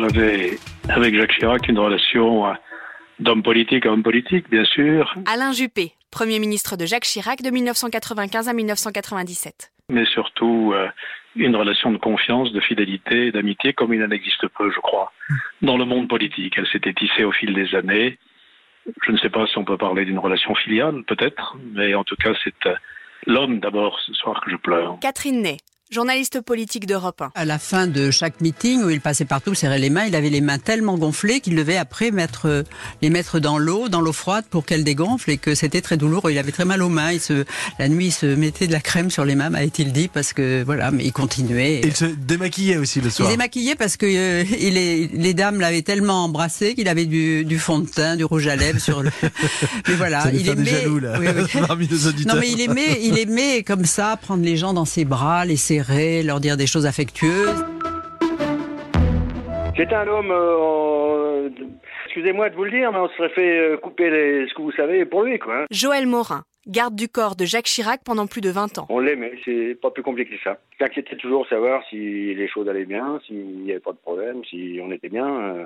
J'avais avec Jacques Chirac une relation euh, d'homme politique à homme politique, bien sûr. Alain Juppé, Premier ministre de Jacques Chirac de 1995 à 1997. Mais surtout euh, une relation de confiance, de fidélité, d'amitié comme il en existe peu, je crois, dans le monde politique. Elle s'était tissée au fil des années. Je ne sais pas si on peut parler d'une relation filiale, peut-être, mais en tout cas, c'est euh, l'homme d'abord ce soir que je pleure. Catherine Ney, journaliste politique d'Europe 1. À la fin de chaque meeting où il passait partout, serrait les mains, il avait les mains tellement gonflées qu'il devait après mettre euh, les mettre dans l'eau, dans l'eau froide pour qu'elles dégonflent et que c'était très douloureux. Il avait très mal aux mains. Il se, la nuit, il se mettait de la crème sur les mains, m'a-t-il dit, parce que voilà, mais il continuait. Et il se démaquillait aussi le Il soir. s'est maquillé parce que euh, il est- les dames l'avaient tellement embrassé qu'il avait du, du fond de teint, du rouge à lèvres sur le. Mais voilà, Ça il des aimait. jaloux, là, Oui, oui. Non mais il aimait, il aimait comme ça prendre les gens dans ses bras, les serrer, leur dire des choses affectueuses. C'est un homme, euh, excusez-moi de vous le dire, mais on se serait fait euh, couper les, ce que vous savez pour lui, quoi. hein. Joël Morin, garde du corps de Jacques Chirac pendant plus de 20 ans. On l'aimait, c'est pas plus compliqué que ça. Il s'inquiétait toujours de savoir si les choses allaient bien, s'il n'y avait pas de problème, si on était bien. euh.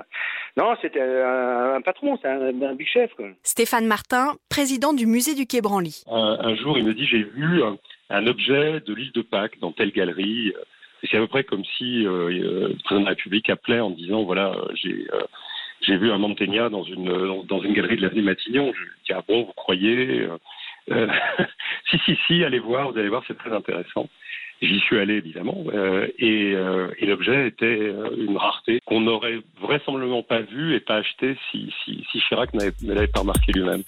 Non, c'était un, un patron, c'est un, un big chef, quoi. Stéphane Martin, président du musée du Quai Branly. un, un jour, il me dit j'ai vu un, objet de l'île de Pâques dans telle galerie. Et c'est à peu près comme si euh, euh, le président de la République appelait en disant voilà euh, j'ai euh, vu un Mantegna dans une dans, une galerie de l'avenue Matignon. Je dis ah bon vous croyez euh, euh, Si si si allez voir vous allez voir c'est très intéressant. J'y suis allé évidemment euh, et, euh, et l'objet était euh, une rareté qu'on n'aurait vraisemblablement pas vu et pas acheté si si, Chirac ne l'avait pas remarqué lui-même.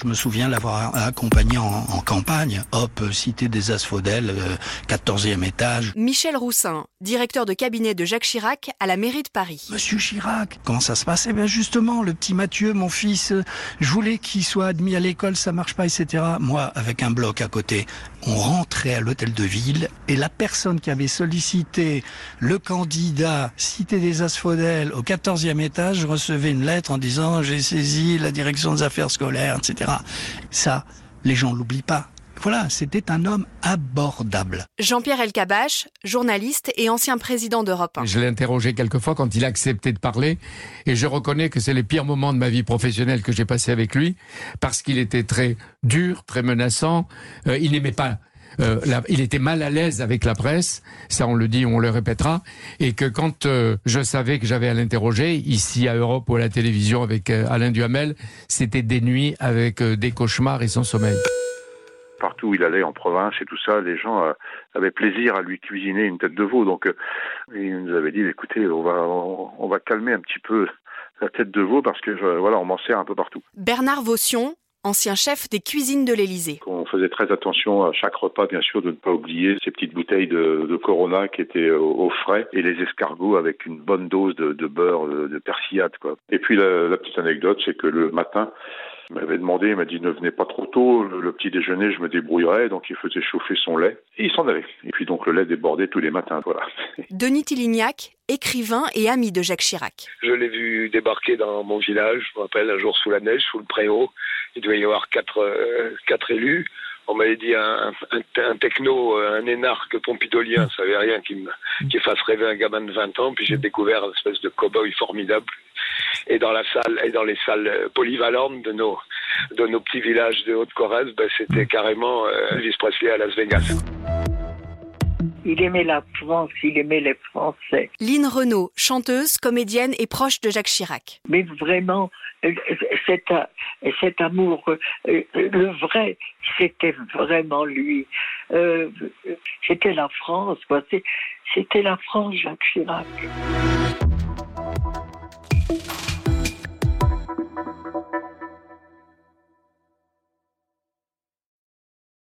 Je me souviens l'avoir accompagné en, en campagne. Hop, euh, cité des Asphodèles, euh, 14e étage. Michel Roussin, directeur de cabinet de Jacques Chirac à la mairie de Paris. Monsieur Chirac, comment ça se passe Eh bien justement, le petit Mathieu, mon fils, euh, je voulais qu'il soit admis à l'école, ça marche pas, etc. Moi, avec un bloc à côté, on rentrait à l'hôtel de ville et la personne qui avait sollicité le candidat cité des Asphodèles au 14e étage recevait une lettre en disant j'ai saisi la direction des affaires scolaires, etc. Ça, les gens l'oublient pas. Voilà, c'était un homme abordable. Jean-Pierre Elkabach, journaliste et ancien président d'Europe 1. Je l'ai interrogé quelques fois quand il a accepté de parler et je reconnais que c'est les pires moments de ma vie professionnelle que j'ai passé avec lui parce qu'il était très dur, très menaçant. Euh, il n'aimait pas. euh, la- il était mal à l'aise avec la presse, ça on le dit, on le répétera, et que quand euh, je savais que j'avais à l'interroger, ici à Europe ou à la télévision avec euh, Alain Duhamel, c'était des nuits avec euh, des cauchemars et sans sommeil. Partout où il allait en province et tout ça, les gens euh, avaient plaisir à lui cuisiner une tête de veau. Donc, euh, il nous avait dit, écoutez, on va, on, on va calmer un petit peu la tête de veau parce que euh, voilà, on m'en sert un peu partout. Bernard Vaution, ancien chef des cuisines de l'Élysée. On faisait très attention à chaque repas, bien sûr, de ne pas oublier ces petites bouteilles de, de Corona qui étaient au, au frais et les escargots avec une bonne dose de, de beurre, de, de persillade, quoi. Et puis la, la petite anecdote, c'est que le matin, il m'avait demandé, il m'a dit ne venez pas trop tôt, le, le petit déjeuner je me débrouillerai, donc il faisait chauffer son lait et il s'en allait. Et puis donc le lait débordait tous les matins, voilà. Denis Tillignac, écrivain et ami de Jacques Chirac. Je l'ai vu débarquer dans mon village, je me rappelle, un jour sous la neige, sous le préau. Il devait y avoir quatre, euh, quatre élus. On m'avait dit un, un, un techno, euh, un énarque pompidolien, ça savait rien qui, me, qui fasse rêver un gamin de 20 ans. Puis j'ai découvert une espèce de cow-boy formidable. Et dans la salle, et dans les salles euh, polyvalentes de nos, de nos petits villages de Haute-Corrèze, ben, c'était carrément euh, Elvis Presley à Las Vegas. Il aimait la France, il aimait les Français. Lynn Renault, chanteuse, comédienne et proche de Jacques Chirac. Mais vraiment, cet, cet amour, euh, le vrai, c'était vraiment lui. Euh, C'était la France, quoi. C'était la France, Jacques Chirac.